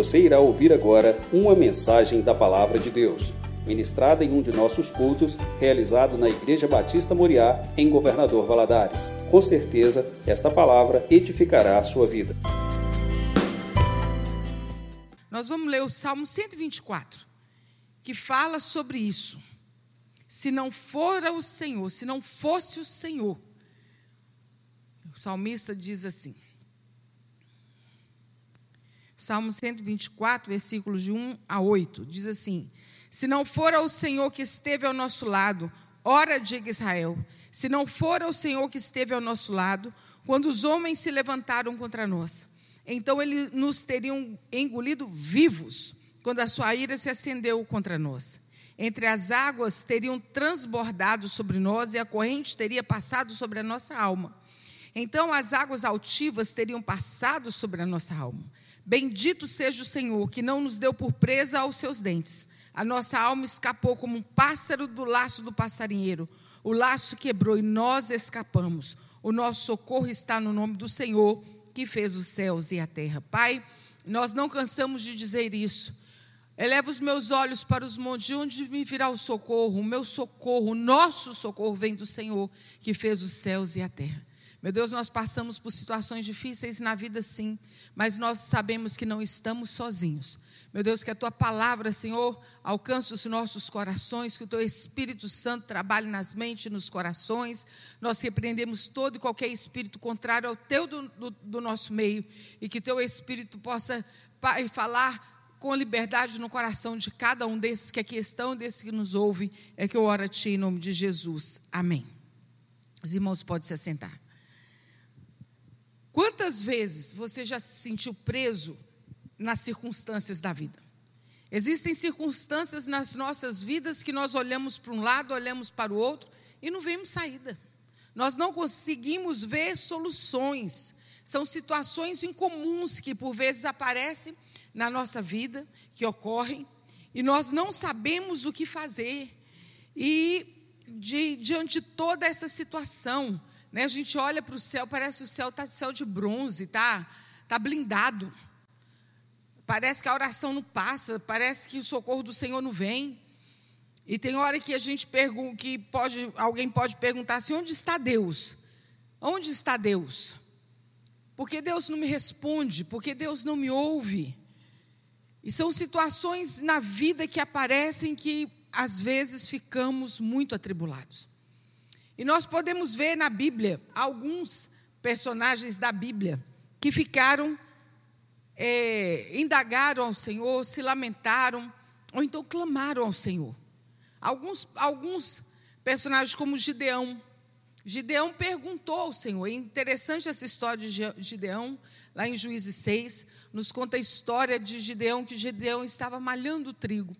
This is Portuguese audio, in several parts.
Você irá ouvir agora uma mensagem da Palavra de Deus, ministrada em um de nossos cultos, realizado na Igreja Batista Moriá, em Governador Valadares. Com certeza, esta palavra edificará a sua vida. Nós vamos ler o Salmo 124, que fala sobre isso. Se não for o Senhor, se não fosse o Senhor, o salmista diz assim: Salmo 124, versículos de 1 a 8, diz assim: Se não for o Senhor que esteve ao nosso lado, ora diga Israel, se não for o Senhor que esteve ao nosso lado, quando os homens se levantaram contra nós, então eles nos teriam engolido vivos quando a sua ira se acendeu contra nós. Entre as águas teriam transbordado sobre nós e a corrente teria passado sobre a nossa alma. Então as águas altivas teriam passado sobre a nossa alma. Bendito seja o Senhor, que não nos deu por presa aos seus dentes. A nossa alma escapou como um pássaro do laço do passarinheiro. O laço quebrou e nós escapamos. O nosso socorro está no nome do Senhor que fez os céus e a terra. Pai, nós não cansamos de dizer isso. Eleva os meus olhos para os montes, de onde me virá o socorro? O meu socorro, o nosso socorro vem do Senhor, que fez os céus e a terra. Meu Deus, nós passamos por situações difíceis na vida, sim, mas nós sabemos que não estamos sozinhos. Meu Deus, que a tua palavra, Senhor, alcance os nossos corações, que o teu Espírito Santo trabalhe nas mentes e nos corações. Nós repreendemos todo e qualquer espírito contrário ao teu do, do, do nosso meio e que teu Espírito possa Pai, falar com liberdade no coração de cada um desses que aqui estão, desses que nos ouvem. É que eu oro a Ti em nome de Jesus. Amém. Os irmãos podem se assentar. Quantas vezes você já se sentiu preso nas circunstâncias da vida. Existem circunstâncias nas nossas vidas que nós olhamos para um lado, olhamos para o outro e não vemos saída. Nós não conseguimos ver soluções. São situações incomuns que por vezes aparecem na nossa vida, que ocorrem, e nós não sabemos o que fazer. E de, diante de toda essa situação, né, a gente olha para o céu, parece que o céu está de céu de bronze, tá, tá blindado. Parece que a oração não passa, parece que o socorro do Senhor não vem. E tem hora que a gente pergunta, que pode, alguém pode perguntar assim: onde está Deus? Onde está Deus? Porque Deus não me responde, porque Deus não me ouve. E são situações na vida que aparecem que às vezes ficamos muito atribulados. E nós podemos ver na Bíblia alguns personagens da Bíblia que ficaram é, indagaram ao Senhor, se lamentaram, ou então clamaram ao Senhor. Alguns, alguns personagens, como Gideão. Gideão perguntou ao Senhor. É interessante essa história de Gideão, lá em Juízes 6, nos conta a história de Gideão, que Gideão estava malhando trigo.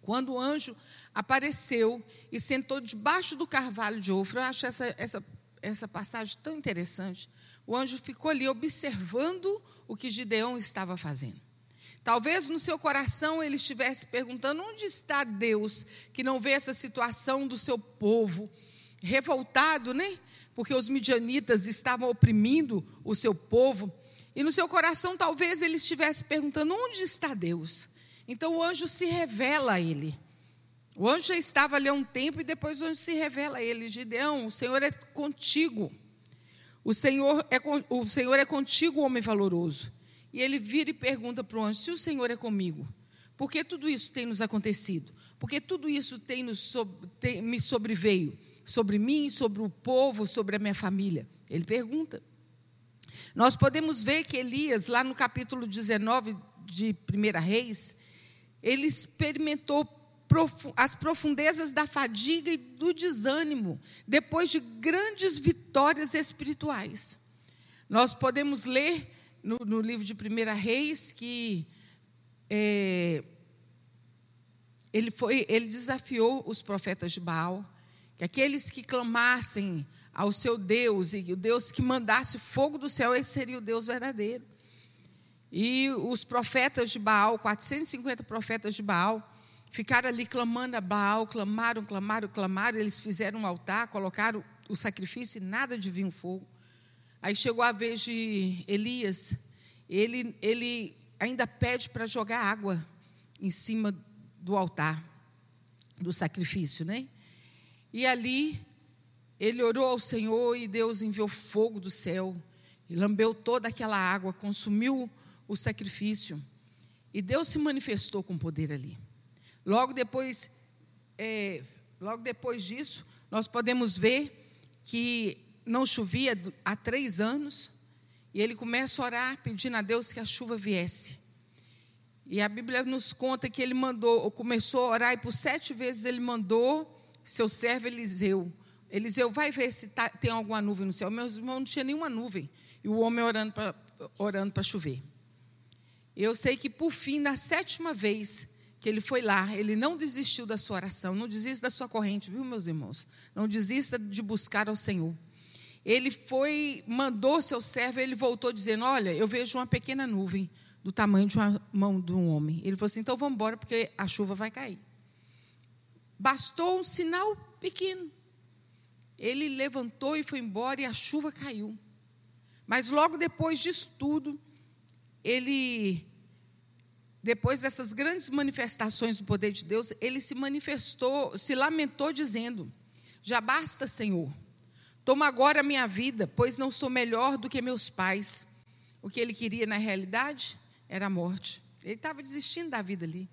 Quando o anjo apareceu e sentou debaixo do carvalho de Ofra, eu acho essa, essa, essa passagem tão interessante. O anjo ficou ali observando o que Gideão estava fazendo. Talvez no seu coração ele estivesse perguntando: onde está Deus que não vê essa situação do seu povo revoltado, né? Porque os midianitas estavam oprimindo o seu povo. E no seu coração talvez ele estivesse perguntando: onde está Deus? Então o anjo se revela a ele. O anjo já estava ali há um tempo e depois o anjo se revela a ele: Gideão, o Senhor é contigo. O Senhor é, o Senhor é contigo, homem valoroso. E ele vira e pergunta para o anjo: se o Senhor é comigo, por que tudo isso tem nos acontecido? Porque tudo isso tem, nos, tem me sobreveio sobre mim, sobre o povo, sobre a minha família? Ele pergunta. Nós podemos ver que Elias, lá no capítulo 19 de 1 Reis, ele experimentou as profundezas da fadiga e do desânimo, depois de grandes vitórias espirituais. Nós podemos ler no, no livro de 1 Reis que é, ele, foi, ele desafiou os profetas de Baal, que aqueles que clamassem ao seu Deus, e o Deus que mandasse fogo do céu, esse seria o Deus verdadeiro. E os profetas de Baal, 450 profetas de Baal, Ficaram ali clamando a Baal, clamaram, clamaram, clamaram. Eles fizeram um altar, colocaram o sacrifício e nada de vir fogo. Aí chegou a vez de Elias. Ele, ele ainda pede para jogar água em cima do altar do sacrifício, né? E ali ele orou ao Senhor e Deus enviou fogo do céu e lambeu toda aquela água, consumiu o sacrifício. E Deus se manifestou com poder ali. Logo depois, é, logo depois disso, nós podemos ver que não chovia há três anos, e ele começa a orar pedindo a Deus que a chuva viesse. E a Bíblia nos conta que ele mandou, começou a orar, e por sete vezes ele mandou seu servo Eliseu. Eliseu, vai ver se tá, tem alguma nuvem no céu. Meus irmãos, não tinha nenhuma nuvem. E o homem orando para orando chover. Eu sei que, por fim, na sétima vez que ele foi lá, ele não desistiu da sua oração, não desista da sua corrente, viu, meus irmãos? Não desista de buscar ao Senhor. Ele foi, mandou seu servo, ele voltou dizendo: Olha, eu vejo uma pequena nuvem do tamanho de uma mão de um homem. Ele falou assim: então vamos embora, porque a chuva vai cair. Bastou um sinal pequeno. Ele levantou e foi embora e a chuva caiu. Mas logo depois disso tudo, ele, depois dessas grandes manifestações do poder de Deus, ele se manifestou, se lamentou, dizendo: Já basta, Senhor, toma agora a minha vida, pois não sou melhor do que meus pais. O que ele queria na realidade era a morte. Ele estava desistindo da vida ali.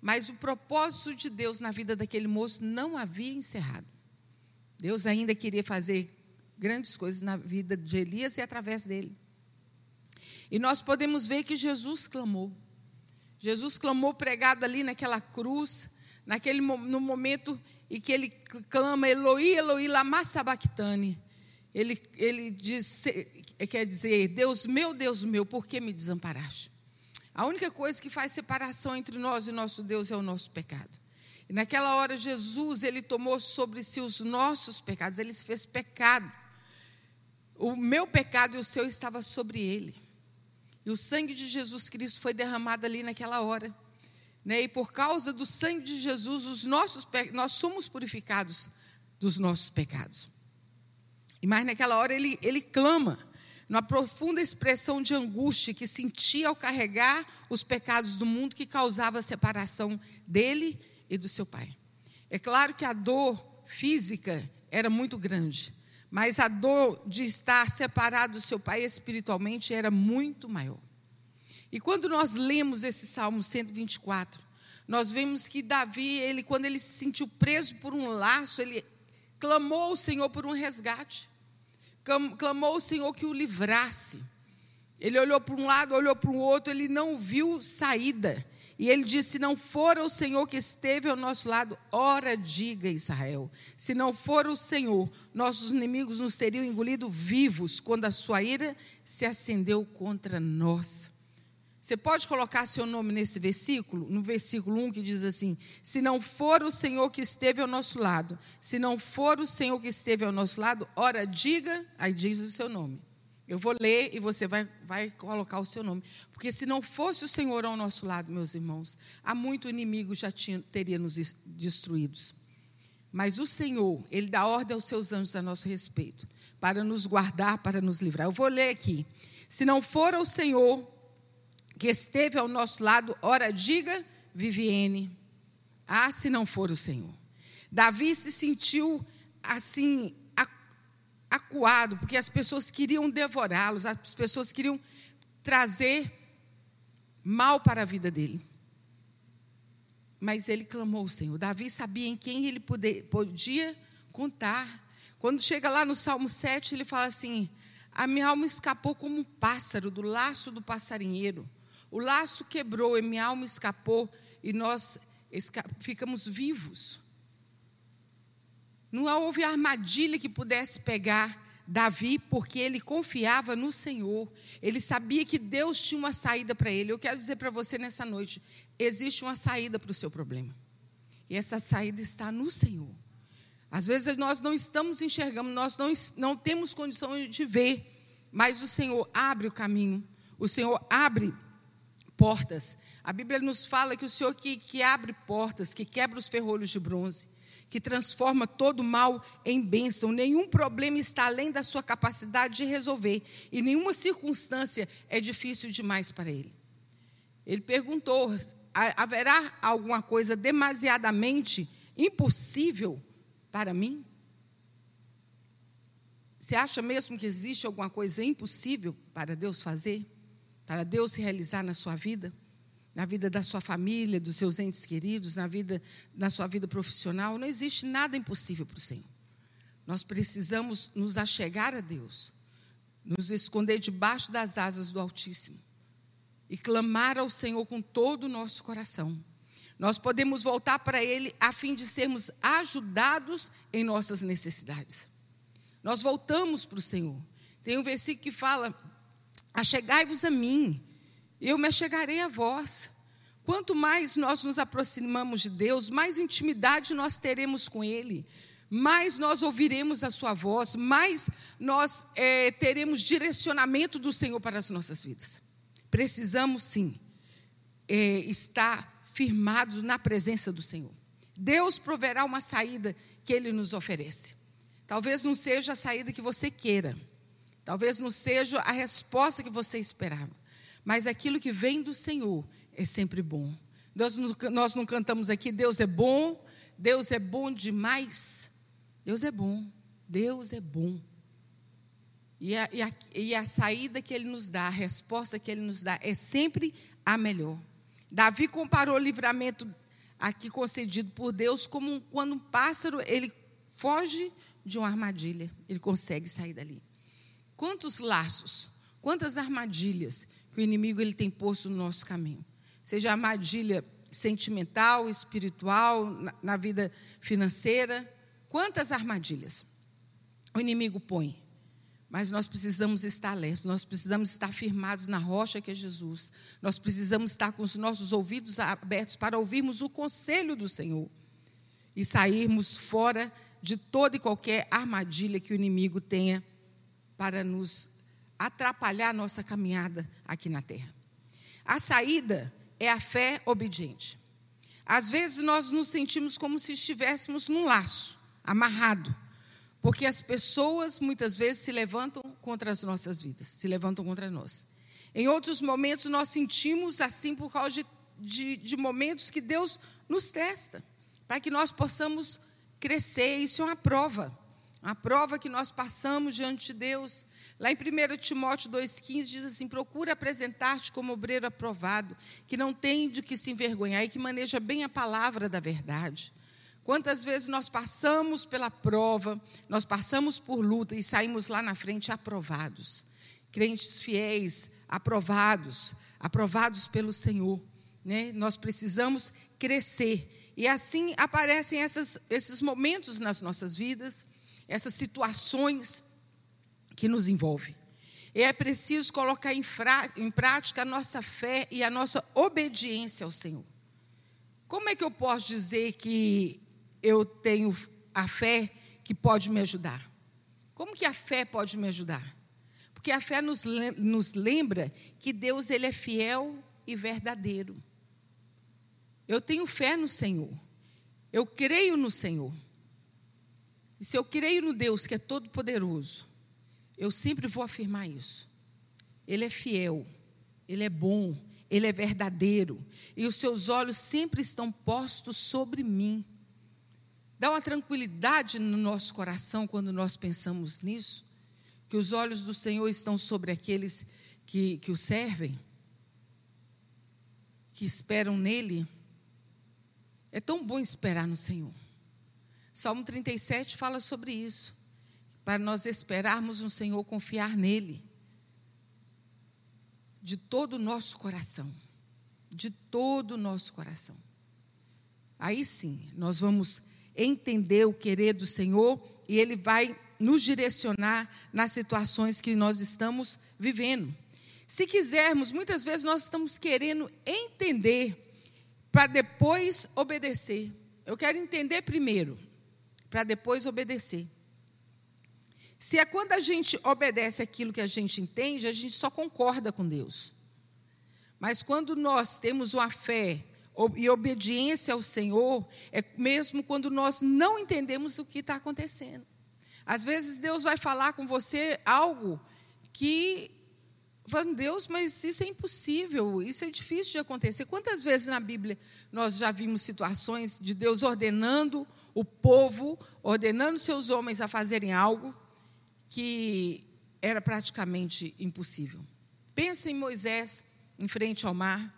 Mas o propósito de Deus na vida daquele moço não havia encerrado. Deus ainda queria fazer grandes coisas na vida de Elias e através dele. E nós podemos ver que Jesus clamou. Jesus clamou pregado ali naquela cruz, naquele no momento em que ele clama Eloi, Eloi, lama sabachthani. Ele ele diz, quer dizer, Deus meu, Deus meu, por que me desamparaste? A única coisa que faz separação entre nós e nosso Deus é o nosso pecado. E naquela hora, Jesus, ele tomou sobre si os nossos pecados, ele se fez pecado. O meu pecado e o seu estava sobre ele. E o sangue de Jesus Cristo foi derramado ali naquela hora. Né? E por causa do sangue de Jesus, os nossos, nós somos purificados dos nossos pecados. E mais naquela hora ele, ele clama numa profunda expressão de angústia que sentia ao carregar os pecados do mundo que causava a separação dele e do seu pai. É claro que a dor física era muito grande, mas a dor de estar separado do seu pai espiritualmente era muito maior. E quando nós lemos esse Salmo 124, nós vemos que Davi, ele quando ele se sentiu preso por um laço, ele clamou ao Senhor por um resgate clamou o Senhor que o livrasse. Ele olhou para um lado, olhou para o outro, ele não viu saída. E ele disse: Se não for o Senhor que esteve ao nosso lado, ora diga Israel. Se não for o Senhor, nossos inimigos nos teriam engolido vivos quando a sua ira se acendeu contra nós. Você pode colocar seu nome nesse versículo? No versículo 1 que diz assim: Se não for o Senhor que esteve ao nosso lado, se não for o Senhor que esteve ao nosso lado, ora diga, aí diz o seu nome. Eu vou ler e você vai, vai colocar o seu nome. Porque se não fosse o Senhor ao nosso lado, meus irmãos, há muito inimigo já tinha, teria nos destruídos. Mas o Senhor, Ele dá ordem aos seus anjos a nosso respeito, para nos guardar, para nos livrar. Eu vou ler aqui. Se não for o Senhor que esteve ao nosso lado, ora diga, Viviene, ah, se não for o Senhor. Davi se sentiu assim, acuado, porque as pessoas queriam devorá-los, as pessoas queriam trazer mal para a vida dele. Mas ele clamou ao Senhor. Davi sabia em quem ele podia contar. Quando chega lá no Salmo 7, ele fala assim: A minha alma escapou como um pássaro do laço do passarinheiro. O laço quebrou e minha alma escapou e nós ficamos vivos. Não houve armadilha que pudesse pegar Davi, porque ele confiava no Senhor. Ele sabia que Deus tinha uma saída para ele. Eu quero dizer para você nessa noite: existe uma saída para o seu problema. E essa saída está no Senhor. Às vezes nós não estamos enxergando, nós não, não temos condição de ver, mas o Senhor abre o caminho. O Senhor abre portas. A Bíblia nos fala que o Senhor que, que abre portas, que quebra os ferrolhos de bronze, que transforma todo mal em bênção. Nenhum problema está além da sua capacidade de resolver, e nenhuma circunstância é difícil demais para Ele. Ele perguntou: haverá alguma coisa demasiadamente impossível para mim? Você acha mesmo que existe alguma coisa impossível para Deus fazer? Para Deus realizar na sua vida? Na vida da sua família, dos seus entes queridos, na vida na sua vida profissional, não existe nada impossível para o Senhor. Nós precisamos nos achegar a Deus, nos esconder debaixo das asas do Altíssimo e clamar ao Senhor com todo o nosso coração. Nós podemos voltar para Ele a fim de sermos ajudados em nossas necessidades. Nós voltamos para o Senhor. Tem um versículo que fala: Achegai-vos a mim, eu me achegarei a vós. Quanto mais nós nos aproximamos de Deus, mais intimidade nós teremos com Ele, mais nós ouviremos a Sua voz, mais nós é, teremos direcionamento do Senhor para as nossas vidas. Precisamos sim é, estar firmados na presença do Senhor. Deus proverá uma saída que Ele nos oferece. Talvez não seja a saída que você queira, talvez não seja a resposta que você esperava, mas aquilo que vem do Senhor é sempre bom. Nós, nós não cantamos aqui, Deus é bom, Deus é bom demais. Deus é bom, Deus é bom. E a, e, a, e a saída que Ele nos dá, a resposta que Ele nos dá, é sempre a melhor. Davi comparou o livramento aqui concedido por Deus como quando um pássaro ele foge de uma armadilha, ele consegue sair dali. Quantos laços, quantas armadilhas que o inimigo ele tem posto no nosso caminho. Seja armadilha sentimental, espiritual, na, na vida financeira, quantas armadilhas o inimigo põe. Mas nós precisamos estar alertos, nós precisamos estar firmados na rocha que é Jesus. Nós precisamos estar com os nossos ouvidos abertos para ouvirmos o conselho do Senhor e sairmos fora de toda e qualquer armadilha que o inimigo tenha para nos atrapalhar a nossa caminhada aqui na terra. A saída é a fé obediente. Às vezes nós nos sentimos como se estivéssemos num laço, amarrado porque as pessoas muitas vezes se levantam contra as nossas vidas, se levantam contra nós. Em outros momentos nós sentimos assim por causa de, de, de momentos que Deus nos testa, para que nós possamos crescer. Isso é uma prova, uma prova que nós passamos diante de Deus. Lá em 1 Timóteo 2,15 diz assim: procura apresentar-te como obreiro aprovado, que não tem de que se envergonhar e que maneja bem a palavra da verdade. Quantas vezes nós passamos pela prova, nós passamos por luta e saímos lá na frente aprovados. Crentes fiéis, aprovados, aprovados pelo Senhor. Né? Nós precisamos crescer. E assim aparecem essas, esses momentos nas nossas vidas, essas situações que nos envolvem. E é preciso colocar em, fra, em prática a nossa fé e a nossa obediência ao Senhor. Como é que eu posso dizer que eu tenho a fé que pode me ajudar. Como que a fé pode me ajudar? Porque a fé nos, nos lembra que Deus ele é fiel e verdadeiro. Eu tenho fé no Senhor. Eu creio no Senhor. E se eu creio no Deus que é todo poderoso, eu sempre vou afirmar isso. Ele é fiel, ele é bom, ele é verdadeiro, e os seus olhos sempre estão postos sobre mim. Dá uma tranquilidade no nosso coração quando nós pensamos nisso, que os olhos do Senhor estão sobre aqueles que, que o servem, que esperam nele. É tão bom esperar no Senhor. Salmo 37 fala sobre isso. Para nós esperarmos no Senhor, confiar nele. De todo o nosso coração. De todo o nosso coração. Aí sim, nós vamos entender o querer do Senhor e Ele vai nos direcionar nas situações que nós estamos vivendo. Se quisermos, muitas vezes nós estamos querendo entender para depois obedecer. Eu quero entender primeiro, para depois obedecer. Se é quando a gente obedece aquilo que a gente entende, a gente só concorda com Deus. Mas quando nós temos uma fé e obediência ao Senhor é mesmo quando nós não entendemos o que está acontecendo. Às vezes Deus vai falar com você algo que Falando, Deus, mas isso é impossível, isso é difícil de acontecer. Quantas vezes na Bíblia nós já vimos situações de Deus ordenando o povo, ordenando seus homens a fazerem algo que era praticamente impossível? Pensa em Moisés em frente ao mar,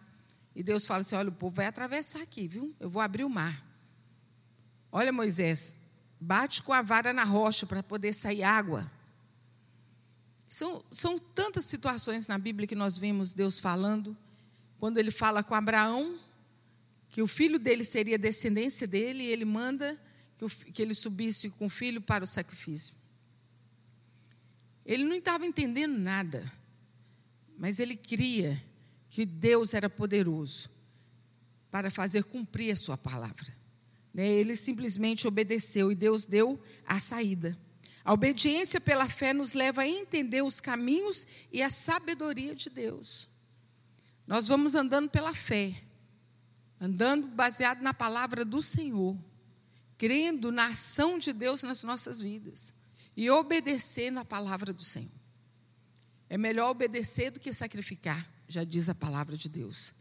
e Deus fala assim: olha, o povo vai atravessar aqui, viu? Eu vou abrir o mar. Olha, Moisés, bate com a vara na rocha para poder sair água. São, são tantas situações na Bíblia que nós vemos Deus falando. Quando ele fala com Abraão, que o filho dele seria descendência dele, e ele manda que, o, que ele subisse com o filho para o sacrifício. Ele não estava entendendo nada, mas ele cria que Deus era poderoso para fazer cumprir a sua palavra. Né? Ele simplesmente obedeceu e Deus deu a saída. A obediência pela fé nos leva a entender os caminhos e a sabedoria de Deus. Nós vamos andando pela fé, andando baseado na palavra do Senhor, crendo na ação de Deus nas nossas vidas e obedecendo a palavra do Senhor. É melhor obedecer do que sacrificar, já diz a palavra de Deus.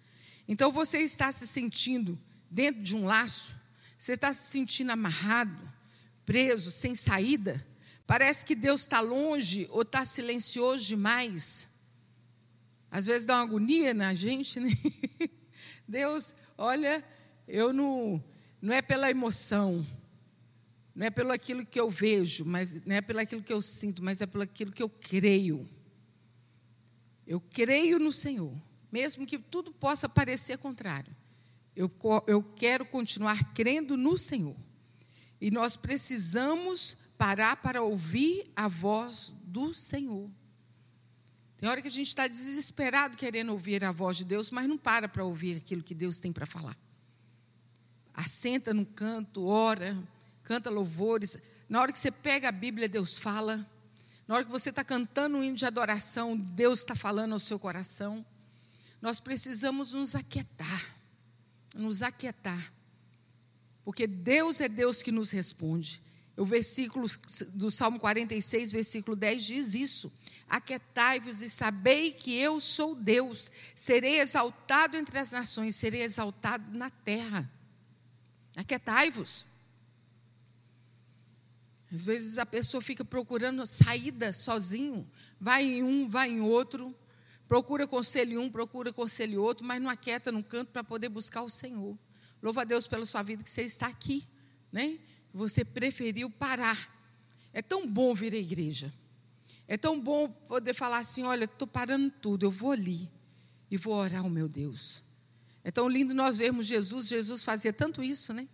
Então você está se sentindo dentro de um laço, você está se sentindo amarrado, preso, sem saída. Parece que Deus está longe ou está silencioso demais. Às vezes dá uma agonia na gente, né? Deus, olha, eu não, não é pela emoção, não é pelo aquilo que eu vejo, mas não é pelo aquilo que eu sinto, mas é pelo aquilo que eu creio. Eu creio no Senhor, mesmo que tudo possa parecer contrário. Eu, eu quero continuar crendo no Senhor. E nós precisamos parar para ouvir a voz do Senhor. Tem hora que a gente está desesperado querendo ouvir a voz de Deus, mas não para para ouvir aquilo que Deus tem para falar. Assenta no canto, ora, canta louvores. Na hora que você pega a Bíblia, Deus fala. Na hora que você está cantando um hino de adoração, Deus está falando ao seu coração. Nós precisamos nos aquietar, nos aquietar, porque Deus é Deus que nos responde. O versículo do Salmo 46, versículo 10 diz isso: Aquietai-vos e sabei que eu sou Deus, serei exaltado entre as nações, serei exaltado na terra. Aquietai-vos. Às vezes a pessoa fica procurando saída sozinho, vai em um, vai em outro, procura conselho um, procura conselho outro, mas não aquieta no canto para poder buscar o Senhor. Louva a Deus pela sua vida que você está aqui, né? você preferiu parar. É tão bom vir à igreja. É tão bom poder falar assim: olha, estou parando tudo, eu vou ali e vou orar ao meu Deus. É tão lindo nós vermos Jesus. Jesus fazia tanto isso, né?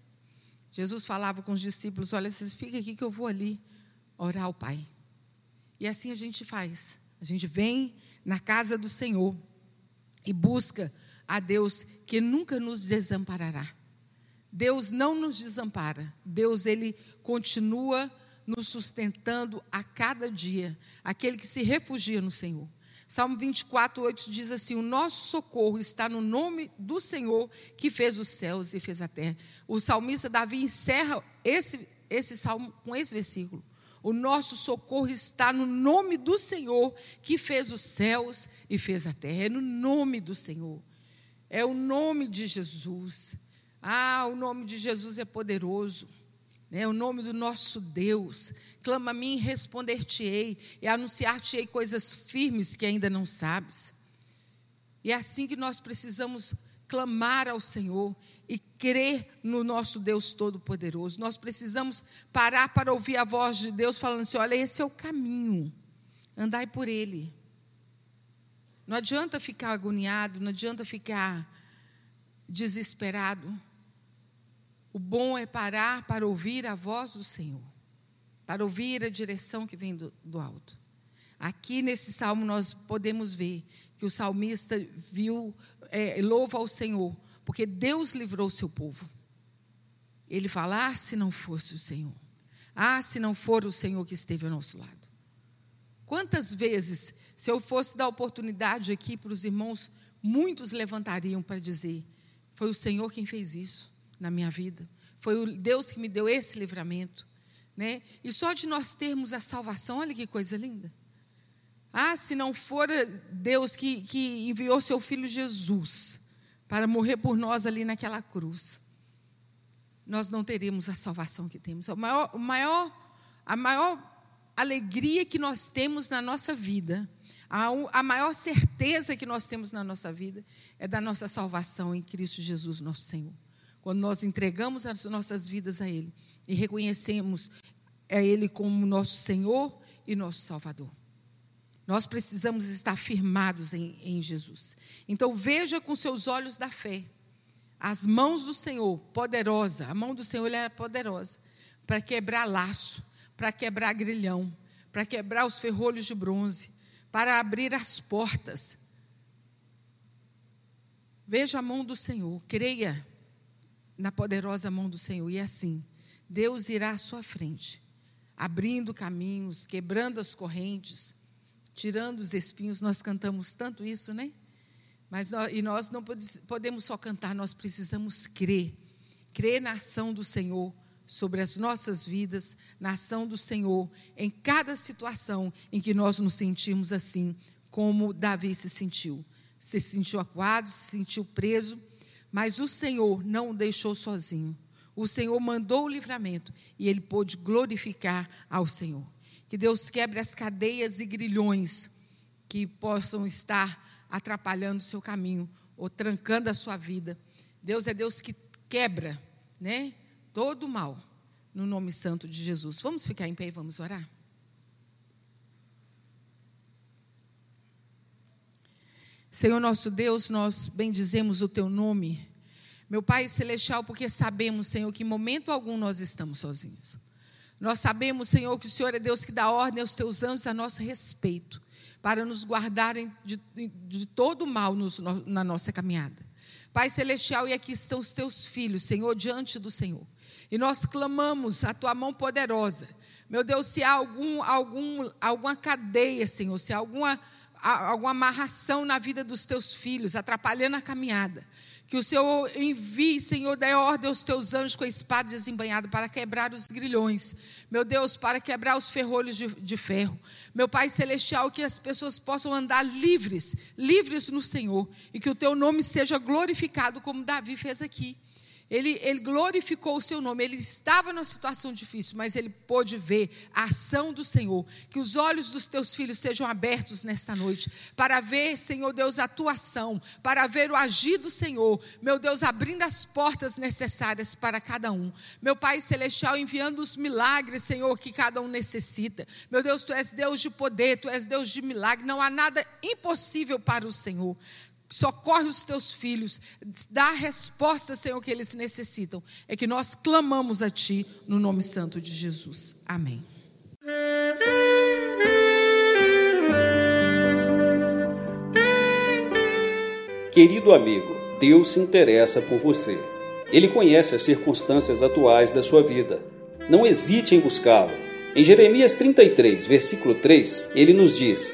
Jesus falava com os discípulos: olha, vocês fiquem aqui que eu vou ali orar ao Pai. E assim a gente faz. A gente vem na casa do Senhor e busca a Deus que nunca nos desamparará. Deus não nos desampara. Deus ele continua nos sustentando a cada dia, aquele que se refugia no Senhor. Salmo 24, 8 diz assim: O nosso socorro está no nome do Senhor que fez os céus e fez a terra. O salmista Davi encerra esse, esse salmo com esse versículo. O nosso socorro está no nome do Senhor que fez os céus e fez a terra. É no nome do Senhor. É o nome de Jesus. Ah, o nome de Jesus é poderoso. É o nome do nosso Deus. Clama a mim e responder-te-ei, e anunciar-te-ei coisas firmes que ainda não sabes. E é assim que nós precisamos clamar ao Senhor e crer no nosso Deus Todo-Poderoso. Nós precisamos parar para ouvir a voz de Deus falando assim: olha, esse é o caminho, andai por ele. Não adianta ficar agoniado, não adianta ficar desesperado. O bom é parar para ouvir a voz do Senhor, para ouvir a direção que vem do, do alto. Aqui nesse salmo nós podemos ver que o salmista viu, é, louva ao Senhor, porque Deus livrou o seu povo. Ele fala: ah, se não fosse o Senhor, ah, se não for o Senhor que esteve ao nosso lado. Quantas vezes, se eu fosse dar oportunidade aqui para os irmãos, muitos levantariam para dizer: foi o Senhor quem fez isso na minha vida. Foi o Deus que me deu esse livramento. Né? E só de nós termos a salvação, olha que coisa linda. Ah, se não for Deus que, que enviou seu filho Jesus para morrer por nós ali naquela cruz, nós não teríamos a salvação que temos. O maior, o maior, a maior alegria que nós temos na nossa vida, a, a maior certeza que nós temos na nossa vida é da nossa salvação em Cristo Jesus, nosso Senhor. Quando nós entregamos as nossas vidas a Ele e reconhecemos a Ele como nosso Senhor e nosso Salvador. Nós precisamos estar firmados em, em Jesus. Então veja com seus olhos da fé as mãos do Senhor, poderosa, a mão do Senhor é poderosa, para quebrar laço, para quebrar grilhão, para quebrar os ferrolhos de bronze, para abrir as portas. Veja a mão do Senhor, creia na poderosa mão do Senhor, e assim, Deus irá à sua frente, abrindo caminhos, quebrando as correntes, tirando os espinhos. Nós cantamos tanto isso, né? Mas nós, e nós não podemos só cantar, nós precisamos crer. Crer na ação do Senhor sobre as nossas vidas, na ação do Senhor, em cada situação em que nós nos sentimos assim, como Davi se sentiu. Se sentiu acuado, se sentiu preso, mas o Senhor não o deixou sozinho. O Senhor mandou o livramento e ele pôde glorificar ao Senhor. Que Deus quebre as cadeias e grilhões que possam estar atrapalhando o seu caminho ou trancando a sua vida. Deus é Deus que quebra, né? Todo mal no nome santo de Jesus. Vamos ficar em pé e vamos orar? Senhor nosso Deus, nós bendizemos o teu nome. Meu Pai celestial, porque sabemos, Senhor, que em momento algum nós estamos sozinhos. Nós sabemos, Senhor, que o Senhor é Deus que dá ordem aos teus anjos a nosso respeito, para nos guardarem de, de todo mal nos, na nossa caminhada. Pai Celestial, e aqui estão os teus filhos, Senhor, diante do Senhor. E nós clamamos a tua mão poderosa. Meu Deus, se há algum, algum, alguma cadeia, Senhor, se há alguma, alguma amarração na vida dos teus filhos, atrapalhando a caminhada, que o Senhor envie, Senhor, dê ordem aos teus anjos com a espada desembanhada para quebrar os grilhões. Meu Deus, para quebrar os ferrolhos de, de ferro. Meu Pai Celestial, que as pessoas possam andar livres, livres no Senhor. E que o teu nome seja glorificado, como Davi fez aqui. Ele, ele, glorificou o seu nome. Ele estava numa situação difícil, mas ele pôde ver a ação do Senhor. Que os olhos dos teus filhos sejam abertos nesta noite, para ver, Senhor Deus, a tua ação, para ver o agir do Senhor. Meu Deus, abrindo as portas necessárias para cada um. Meu Pai Celestial, enviando os milagres, Senhor, que cada um necessita. Meu Deus, tu és Deus de poder, tu és Deus de milagre. Não há nada impossível para o Senhor socorre os teus filhos, dá a resposta, Senhor, que eles necessitam. É que nós clamamos a Ti no nome santo de Jesus. Amém. Querido amigo, Deus se interessa por você. Ele conhece as circunstâncias atuais da sua vida. Não hesite em buscá-lo. Em Jeremias 33, versículo 3, ele nos diz: